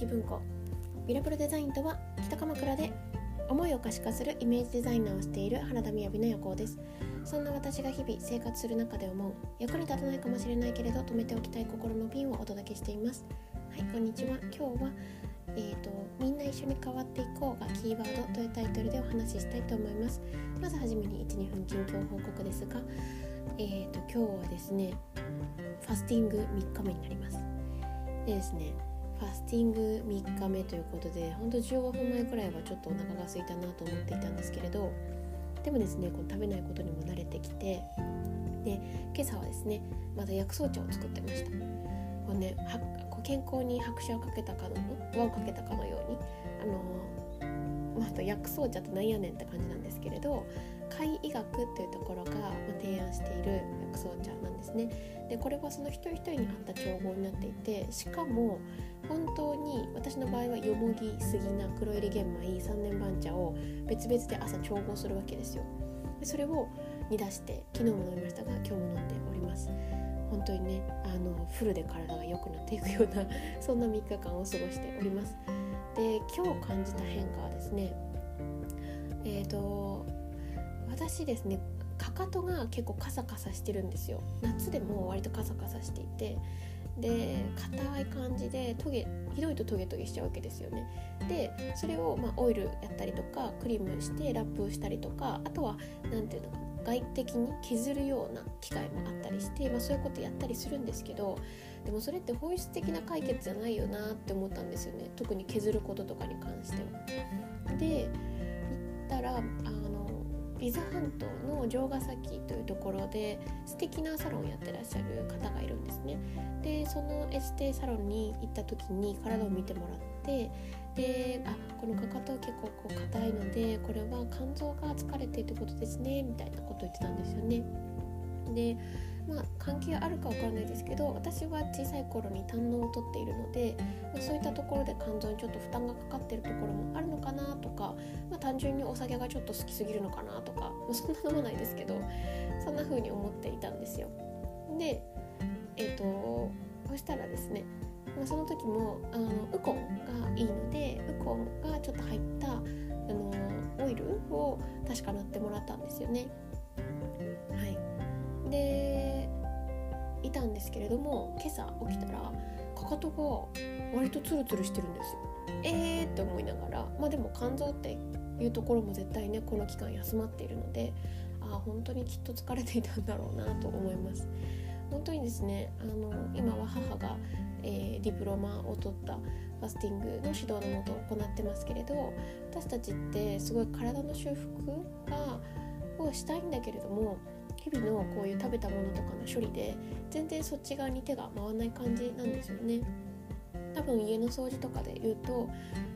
式文庫。ビラブルデザインとは北鎌倉で思いを可視化するイメージデザイナーをしている原田雅の予行です。そんな私が日々生活する中で思う役に立たないかもしれないけれど止めておきたい心のピンをお届けしています。はいこんにちは。今日はえーと、みんな一緒に変わっていこうがキーワードというタイトルでお話ししたいと思います。まずはじめに12分近況報告ですがえーと今日はですねファスティング3日目になります。でですねファスティング3日目ということでほんと15分前くらいはちょっとお腹が空いたなと思っていたんですけれどでもですねこの食べないことにも慣れてきてで今朝はですねまた薬草茶を作ってました。こうねはこう健康に拍車をかけたかの輪をかけたかのようにあのまた薬草茶ってなんやねんって感じなんですけれど海医学っていうところが提案している薬草茶なんですね。でこれはその一人一人に合った調合になっていてしかも本当に私の場合はよもぎ杉菜黒入り玄米三年番茶を別々で朝調合するわけですよ。でそれを煮出して昨日も飲みましたが今日も飲んでおります。本当にねあのフルで体が良くなっていくような そんな3日間を過ごしております。で今日感じた変化はですねえっ、ー、と私ですねかかとが結構カサカサしてるんですよ。夏でも割とカサカサしていてで硬い感じでトゲひどいとトゲトゲしちゃうわけですよね。でそれをまあオイルやったりとかクリームしてラップしたりとかあとは何ていうのか外的に削るような機械もあったりして、まあ、そういうことやったりするんですけどでもそれって本質的な解決じゃないよなって思ったんですよね。特に削ることとかに関しては。で行ったらあ伊豆半島の城ヶ崎というところで素敵なサロンをやってらっしゃる方がいるんですね。でそのエステサロンに行った時に体を見てもらってであこのかかと結構硬いのでこれは肝臓が疲れてるってことですねみたいなことを言ってたんですよね。でまあ、関係あるかわからないですけど私は小さい頃に胆のを取っているので、まあ、そういったところで肝臓にちょっと負担がかかってるところもあるのかなとか、まあ、単純にお酒がちょっと好きすぎるのかなとか、まあ、そんな飲まないですけど そんな風に思っていたんですよ。でえっ、ー、とそしたらですね、まあ、その時もあのウコンがいいのでウコンがちょっと入ったあのオイルを確か塗ってもらったんですよね。でいたんですけれども今朝起きたらかかとが割とツルツルしてるんですよ。えーって思いながらまあでも肝臓っていうところも絶対ねこの期間休まっているのでああ本当にきっと疲れていたんだろうなと思います。本当にですねあの今は母が、えー、ディプロマを取ったファスティングの指導のもと行ってますけれど私たちってすごい体の修復がをしたいんだけれども日々のこういう食べたものとかの処理で全然そっち側に手が回らない感じなんですよね。多分家の掃除とかで言うと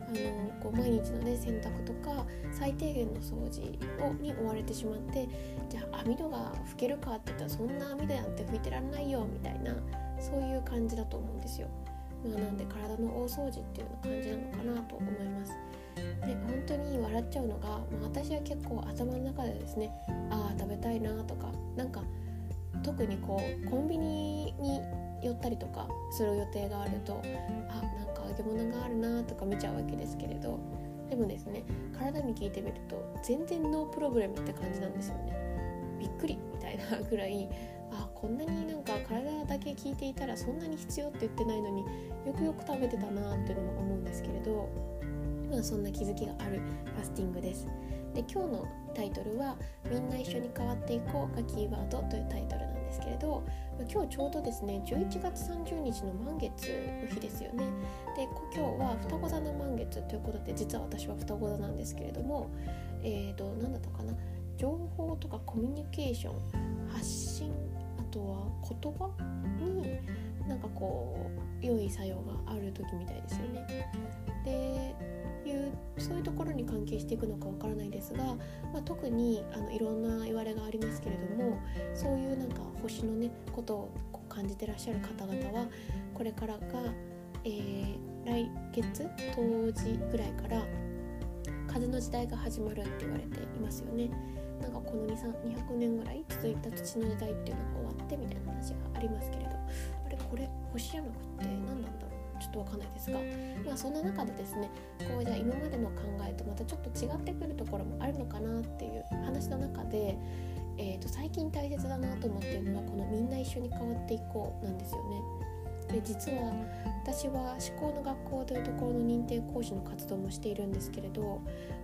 あのこう毎日のね洗濯とか最低限の掃除をに追われてしまってじゃあ網戸が拭けるかって言ったらそんな網戸なんて拭いてらんないよみたいなそういう感じだと思うんですよ。まあ、なんで体の大掃除っていうような感じなのかなと思います。で本当に笑っちゃうのが、まあ、私は結構頭の中でですねああ食べたいなとかなんか特にこうコンビニに寄ったりとかする予定があるとあなんか揚げ物があるなとか見ちゃうわけですけれどでもですね体に聞いてみると全然ノープロブレムって感じなんですよね。びっくりみたいなぐらいあこんなになんか体だけ聞いていたらそんなに必要って言ってないのによくよく食べてたなっていうのも思うんですけれどまあ、そんな気づきがあるファスティングです。で今日のタイトルは「みんな一緒に変わっていこう」がキーワードというタイトルなんですけれど今日ちょうどですね11月30日の満月の日ですよね。で今日は双子座の満月ということで実は私は双子座なんですけれどもえっ、ー、と何だったかな情報とかコミュニケーション発信あとは言葉になんかこう良い作用がある時みたいですよね。でいうそういうところに関係していくのかわからないですが、まあ、特にあのいろんな言われがありますけれどもそういうなんか星のねことを感じてらっしゃる方々はこれからが、えー、来月冬至ぐらいから風の時代が始まるって言われていますよね。なんかこの200年ぐらい続いた土の時代っていうのが終わってみたいな話がありますけれどあれこれ星やなくて何なんだろう？ちょっとわかんないですが、まあ、そんな中でですねこうじゃあ今までの考えとまたちょっと違ってくるところもあるのかなっていう話の中で、えー、と最近大切だなと思っているのはこの「みんな一緒に変わっていこう」なんですよね。で実は私は思考の学校というところの認定講師の活動もしているんですけれど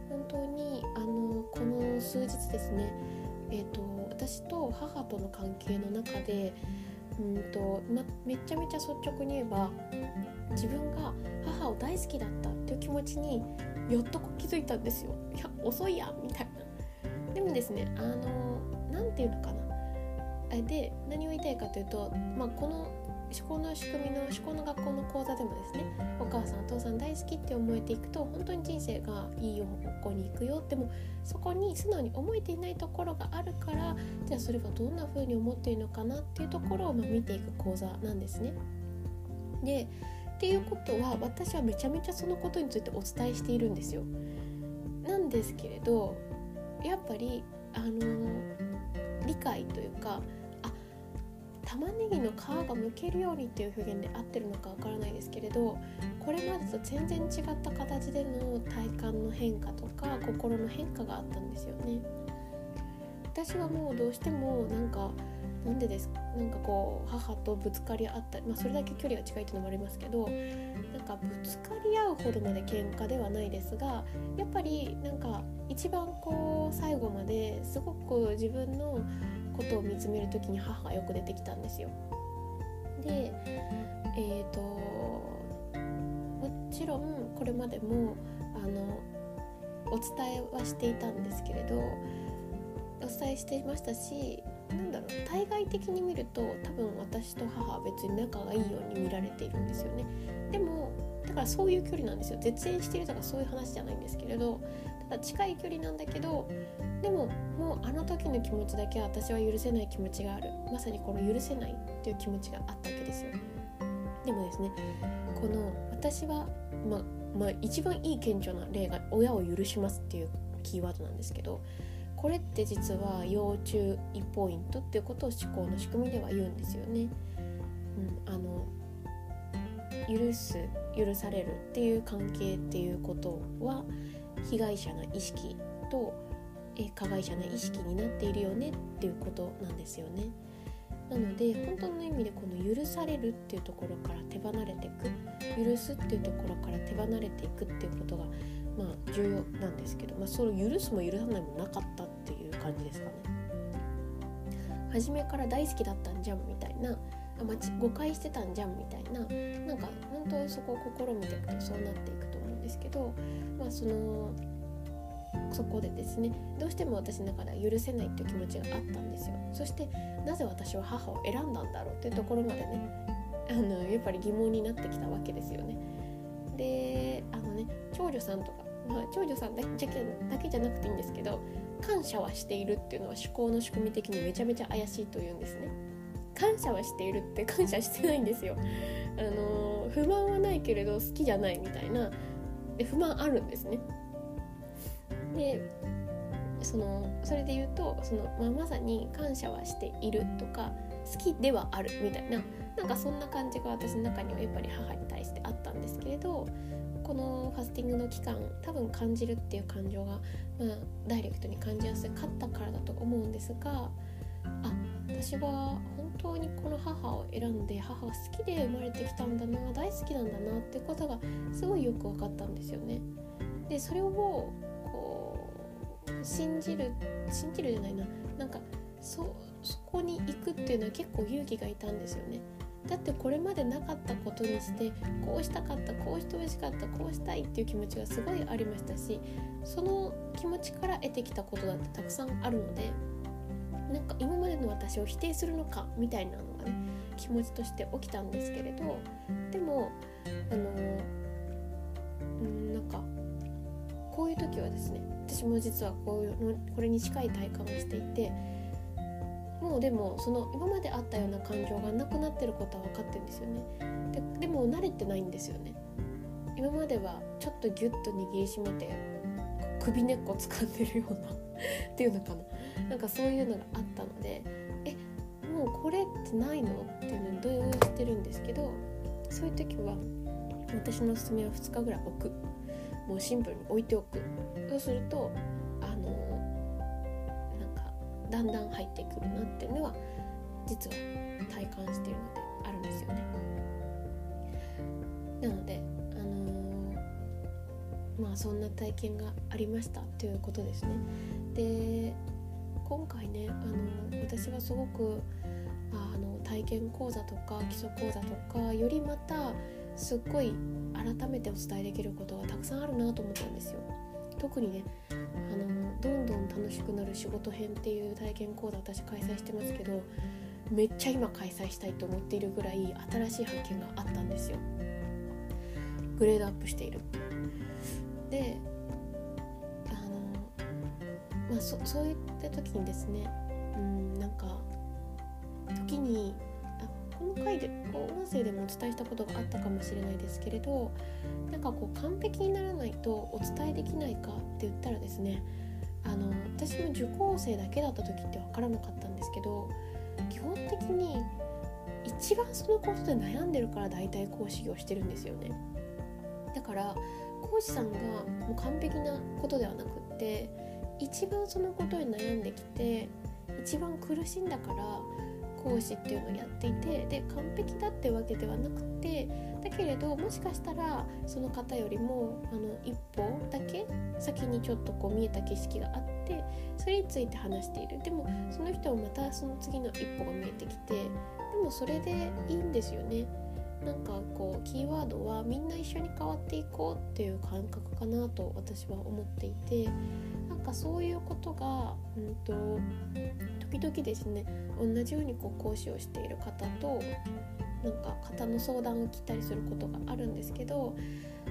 本当にあのこの数日ですね、えーと、私と母との関係の中でうんと、ま、めちゃめちゃ率直に言えば自分が母を大好きだったっていう気持ちにやっと気づいたんですよ。いや遅いやみたいな。でもですねあの何て言うのかなで何を言いたいかというと、まあ、この思考の仕組みの思考の学校の講座でもですね父さん大好きって思えていくと本当に人生がいい方向に行くよでもそこに素直に思えていないところがあるからじゃあそれはどんな風に思っているのかなっていうところをま見ていく講座なんですね。でっていうことは私はめちゃめちゃそのことについてお伝えしているんですよ。なんですけれどやっぱりあの理解というか玉ねぎの皮がむけるようにっていう表現で合ってるのかわからないですけれどこれまでと全然違った形での体感の変化とか心の変化があったんですよね。私はもうどうしてもなんかなんでですなんかこう母とぶつかり合ったり、まあ、それだけ距離が近いっていうのもありますけどなんかぶつかり合うほどまで喧嘩ではないですがやっぱりなんか一番こう最後まですごく自分のことを見つめる時に母がよく出てきたんですよ。でえーと、もちろんこれまでもあのお伝えはしていたんですけれどお伝えしていましたしなんだろう対外的に見ると多分私と母は別に仲がいいように見られているんですよねでもだからそういう距離なんですよ。絶縁してるとかそういう話じゃないんですけれどただ近い距離なんだけどでももうあの時の気持ちだけは私は許せない気持ちがある。まさにこの許せないっていう気持ちがあったわけですよ。でもですねこの私はままあ一番いい顕著な例が親を許しますっていうキーワードなんですけどこれって実は要注意ポイントっていうことを思考の仕組みでは言うんですよね。うん、あの許す許されるっていう関係っていうことは被害者の意識と加害者の意識になっているよねっていうことなんですよね。なので本当の意味でこの許されるっていうところから手離れていく許すっていうところから手離れていくっていうことがまあ重要なんですけど、まあ、その許すも許さないもなかったっていう感じですかね。初めから大好きだったんじゃんみたいなあ、ま誤解してたんじゃんみたいな。なんか本当そこを試みていくとそうなっていくと思うんですけど、まあ、そのそこでですねどうしても私の中では許せないっていう気持ちがあったんですよ。そしてなぜ私は母を選んだんだろうっていうところまでねあのやっぱり疑問になってきたわけですよね。であのね長女さんとか、まあ、長女さんだけだけじゃなくていいんですけど感謝はしているっていうのは思考の仕組み的にめちゃめちゃ怪しいというんですね。感謝はしているって感謝してないんですよ。あの不満はないけれど好きじゃないみたいな。で不満あるんですね。でそのそれで言うとその、まあ、まさに感謝はしているとか好きではあるみたいな。なんかそんな感じが私の中にはやっぱり母に対してあったんですけれどこのファスティングの期間多分感じるっていう感情が、まあ、ダイレクトに感じやすかったからだと思うんですがあ私は本当にこの母を選んで母は好きで生まれてきたんだな大好きなんだなってことがすごいよく分かったんですよね。でそれをこう信じる信じるじゃないななんかそそこに行くっていうのは結構勇気がいたんですよねだってこれまでなかったことにしてこうしたかったこうしてほしかったこうしたいっていう気持ちがすごいありましたしその気持ちから得てきたことだってたくさんあるのでなんか今までの私を否定するのかみたいなのがね気持ちとして起きたんですけれどでもあのんなんかこういう時はですね私も実はこういうこれに近い体感をしていてもうでもその今まであったような感情がなくなってることは分かってるんですよね。ででも慣れてないんですよね。今まではちょっとギュッと握りしめて首根っこ掴んでるようなっていうのかな。なんかそういうのがあったのでえもうこれってないの？っていうのに動揺してるんですけどそういう時は私のおすすめは2日ぐらい置く。もうシンプルに置いておく。そうするとあのなんかだんだん入ってくるなっていうのは実は体感しているのであるんですよね。なのであのー、まあそんな体験がありましたということですね。で今回ねあの私はすごくあの体験講座とか基礎講座とかよりまたすっごい改めてお伝えできることがたくさんあるなと思ったんですよ。特にねあのどんどん楽しくなる仕事編っていう体験講座私開催してますけどめっちゃ今開催したいと思っているぐらい新しい発見があったんですよ。グレードアップしている。でまあそそういった時にですねうんなんか時にあこの回でこう音声でもお伝えしたことがあったかもしれないですけれどなんかこう完璧にならないとお伝えできないかって言ったらですねあの私も受講生だけだった時って分からなかったんですけど基本的に一番そのことで悩んでるから大体講師業してるんですよね。だから講師さんがもう完璧なことではなくって一番そのことに悩んできて一番苦しんだから講師っていうのをやっていてで完璧だってわけではなくてだけれどもしかしたらその方よりもあの一歩だけ先にちょっとこう見えた景色があってそれについて話しているでもその人はまたその次の一歩が見えてきてでもそれでいいんですよね。なんかこうキーワードはみんな一緒に変わっていこうっていう感覚かなと私は思っていてかそういうことが、うんと、時々ですね同じようにこう講師をしている方となんか方の相談を聞いたりすることがあるんですけど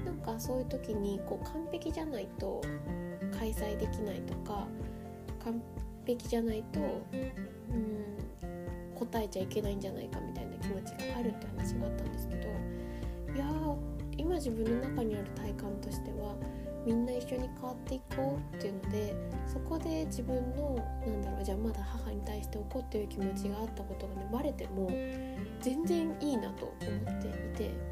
なんかそういう時にこう完璧じゃないと開催できないとか完璧じゃないと、うん、答えちゃいけないんじゃないかみたいな気持ちがあるって話があったんですけどいや今自分の中にある体感としてはみんな一緒に変わっていこうっていうのでそこで自分のなんだろうじゃあまだ母に対して怒っていう気持ちがあったことがねバレても全然いいなと思っていて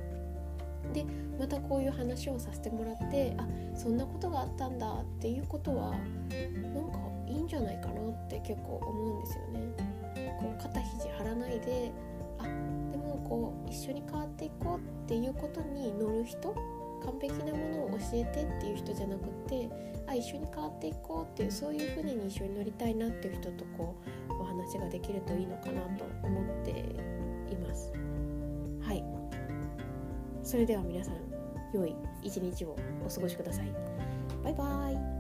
でまたこういう話をさせてもらってあそんなことがあったんだっていうことはなんかいいんじゃないかなって結構思うんですよね。こう肩肘張らないであでもこう一緒に変わっていこうっていうことに乗る人完璧なものを教えてっていう人じゃなくてあ一緒に変わっていこうっていうそういう船に一緒に乗りたいなっていう人とこうお話ができるといいのかなと思っています。はい。それでは皆さん良い一日をお過ごしください。バイバイ。